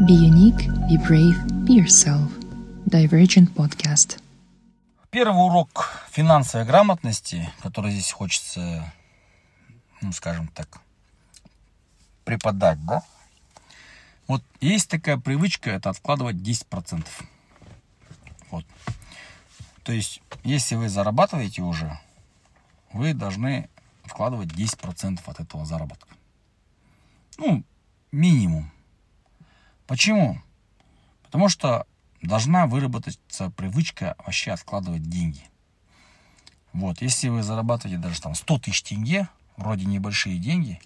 Be unique, be brave, be yourself. Divergent Podcast. Первый урок финансовой грамотности, который здесь хочется, ну, скажем так, преподать, да? Вот есть такая привычка, это откладывать 10%. Вот. То есть, если вы зарабатываете уже, вы должны вкладывать 10% от этого заработка. Ну, минимум. Почему? Потому что должна выработаться привычка вообще откладывать деньги. Вот, если вы зарабатываете даже там 100 тысяч тенге, вроде небольшие деньги,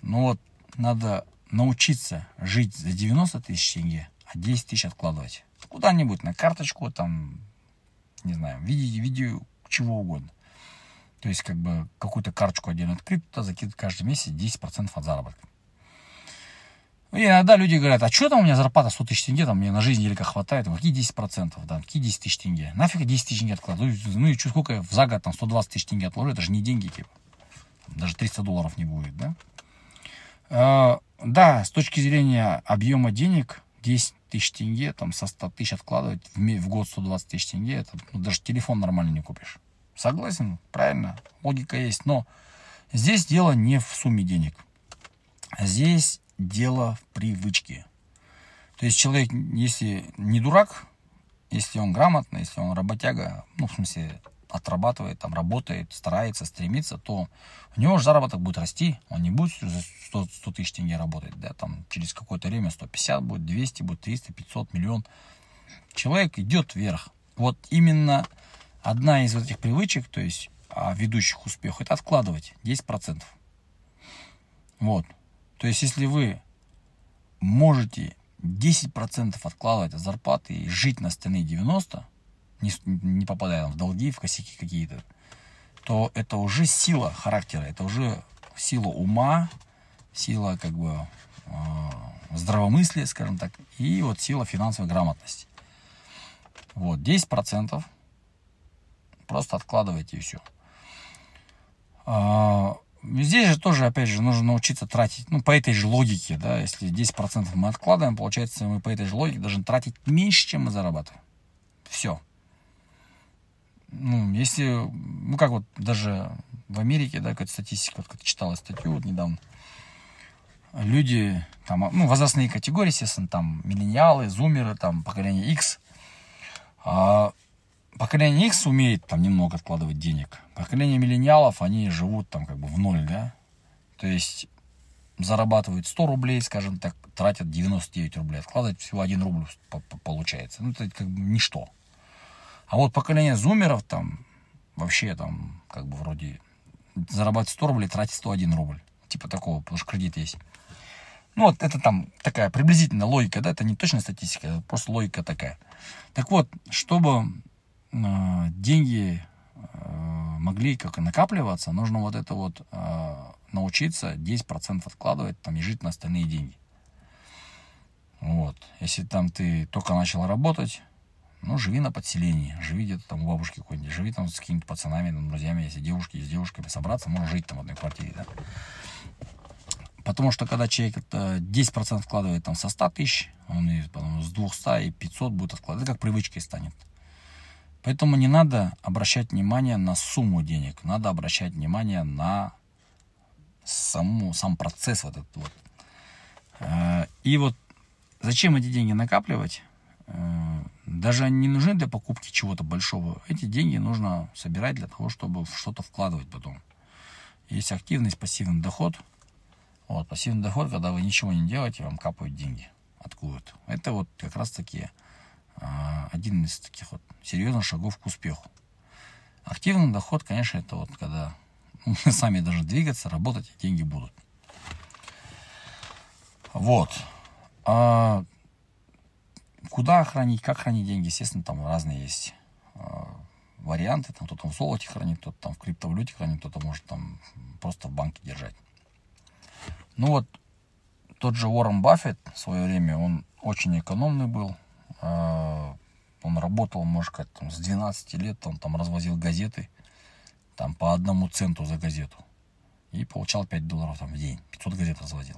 но вот надо научиться жить за 90 тысяч тенге, а 10 тысяч откладывать. Куда-нибудь на карточку, там, не знаю, в виде, видео чего угодно. То есть, как бы, какую-то карточку отдельно открыть, туда закидывать каждый месяц 10% от заработка. И иногда люди говорят, а что там у меня зарплата 100 тысяч тенге, там мне на жизнь елика хватает, ну, какие 10%, да, какие 10 тысяч тенге, нафиг 10 тысяч тенге откладываю, ну и что, сколько в за год там 120 тысяч тенге отложу, это же не деньги, типа, даже 300 долларов не будет, да. А, да, с точки зрения объема денег, 10 тысяч тенге, там со 100 тысяч откладывать, в, в год 120 тысяч тенге, это ну, даже телефон нормально не купишь. Согласен, правильно, логика есть, но здесь дело не в сумме денег. Здесь дело в привычке. То есть человек, если не дурак, если он грамотный, если он работяга, ну, в смысле, отрабатывает, там, работает, старается, стремится, то у него же заработок будет расти, он не будет за 100, 100 тысяч тенге работать, да, там, через какое-то время 150 будет, 200 будет, 300, 500, миллион. Человек идет вверх. Вот именно одна из этих привычек, то есть а, ведущих успех, это откладывать 10%. Вот. То есть, если вы можете 10% откладывать от зарплаты и жить на остальные 90, не, не попадая в долги, в косяки какие-то, то это уже сила характера, это уже сила ума, сила как бы э, здравомыслия, скажем так, и вот сила финансовой грамотности. Вот, 10% просто откладывайте и все. А, Здесь же тоже, опять же, нужно научиться тратить, ну, по этой же логике, да, если 10% мы откладываем, получается, мы по этой же логике должны тратить меньше, чем мы зарабатываем. Все. Ну, если, ну, как вот даже в Америке, да, какая-то статистика, вот читала статью вот недавно, люди, там, ну, возрастные категории, естественно, там, миллениалы, зумеры, там, поколение X, а поколение X умеет там немного откладывать денег. Поколение миллениалов, они живут там как бы в ноль, да. То есть зарабатывают 100 рублей, скажем так, тратят 99 рублей. Откладывать всего 1 рубль получается. Ну, это как бы ничто. А вот поколение зумеров там вообще там как бы вроде зарабатывать 100 рублей, тратить 101 рубль. Типа такого, потому что кредит есть. Ну, вот это там такая приблизительная логика, да, это не точная статистика, это просто логика такая. Так вот, чтобы деньги э, могли как и накапливаться, нужно вот это вот э, научиться 10% откладывать там и жить на остальные деньги. Вот. Если там ты только начал работать, ну, живи на подселении, живи где-то там у бабушки какой-нибудь, живи там с какими-то пацанами, там, друзьями, если девушки, с девушками собраться, можно жить там в одной квартире, да. Потому что когда человек это 10% вкладывает там со 100 тысяч, он и потом с 200 и 500 будет откладывать, это как привычкой станет. Поэтому не надо обращать внимание на сумму денег, надо обращать внимание на саму, сам процесс вот этот вот. Э, и вот зачем эти деньги накапливать? Э, даже они не нужны для покупки чего-то большого. Эти деньги нужно собирать для того, чтобы что-то вкладывать потом. Есть активный, есть пассивный доход. Вот, пассивный доход, когда вы ничего не делаете, вам капают деньги откуда-то. Это вот как раз таки один из таких вот серьезных шагов к успеху. Активный доход, конечно, это вот когда мы сами должны двигаться, работать, и деньги будут. Вот. А куда хранить, как хранить деньги, естественно, там разные есть а, варианты. Там кто-то в золоте хранит, кто-то там в криптовалюте хранит, кто-то может там просто в банке держать. Ну вот, тот же Уоррен Баффет в свое время, он очень экономный был. А, он работал, может сказать, там, с 12 лет, он там развозил газеты, там по одному центу за газету. И получал 5 долларов там в день. 500 газет развозил.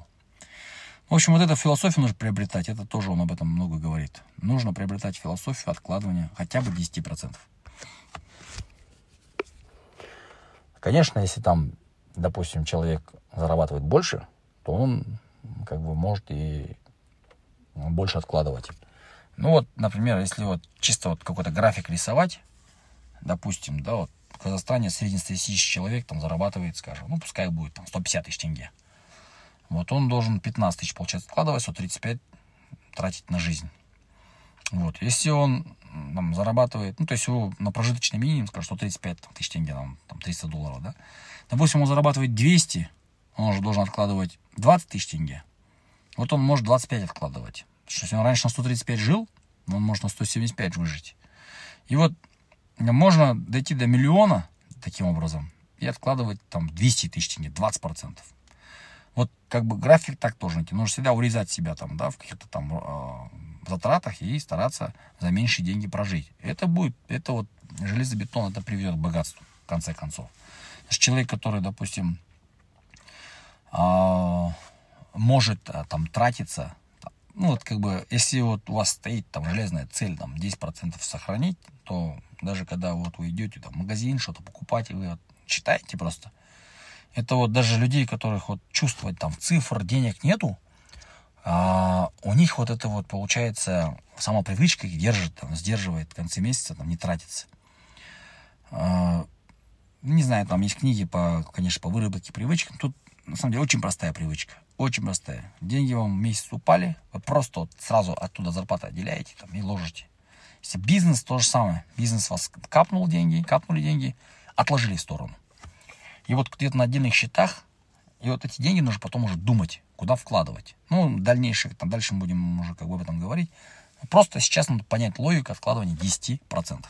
В общем, вот эту философию нужно приобретать. Это тоже он об этом много говорит. Нужно приобретать философию откладывания хотя бы 10%. Конечно, если там, допустим, человек зарабатывает больше, то он как бы может и больше откладывать. Ну вот, например, если вот чисто вот какой-то график рисовать, допустим, да, вот в Казахстане среднестатистический человек там зарабатывает, скажем, ну пускай будет там 150 тысяч тенге. Вот он должен 15 тысяч, получается, откладывать, 135 тратить на жизнь. Вот, если он там, зарабатывает, ну, то есть его на прожиточный минимум, скажем, 135 там, тысяч тенге, там, там 300 долларов, да. Допустим, он зарабатывает 200, он уже должен откладывать 20 тысяч тенге. Вот он может 25 откладывать. Что если он раньше на 135 жил, он может на 175 выжить. И вот можно дойти до миллиона таким образом и откладывать там 200 тысяч тенге, 20%. Вот как бы график так тоже найти. Нужно всегда урезать себя там, да, в каких-то там э, затратах и стараться за меньшие деньги прожить. Это будет, это вот железобетон, это приведет к богатству, в конце концов. Человек, который, допустим, э, может э, там тратиться, ну вот как бы, если вот у вас стоит там железная цель, там 10% сохранить, то даже когда вот вы идете там, в магазин, что-то покупать, и вы вот читаете просто, это вот даже людей, которых вот чувствовать там цифр, денег нету, а, у них вот это вот получается сама привычка их держит, там, сдерживает в конце месяца, там не тратится. А, не знаю, там есть книги по, конечно, по выработке привычек. Тут на самом деле очень простая привычка. Очень простая. Деньги вам месяц упали, вы просто вот сразу оттуда зарплату отделяете там, и ложите. Если бизнес, то же самое. Бизнес вас капнул деньги, капнули деньги, отложили в сторону. И вот где-то на отдельных счетах, и вот эти деньги нужно потом уже думать, куда вкладывать. Ну, дальнейшее, там дальше мы будем уже как бы об этом говорить. Просто сейчас надо понять логику откладывания 10%.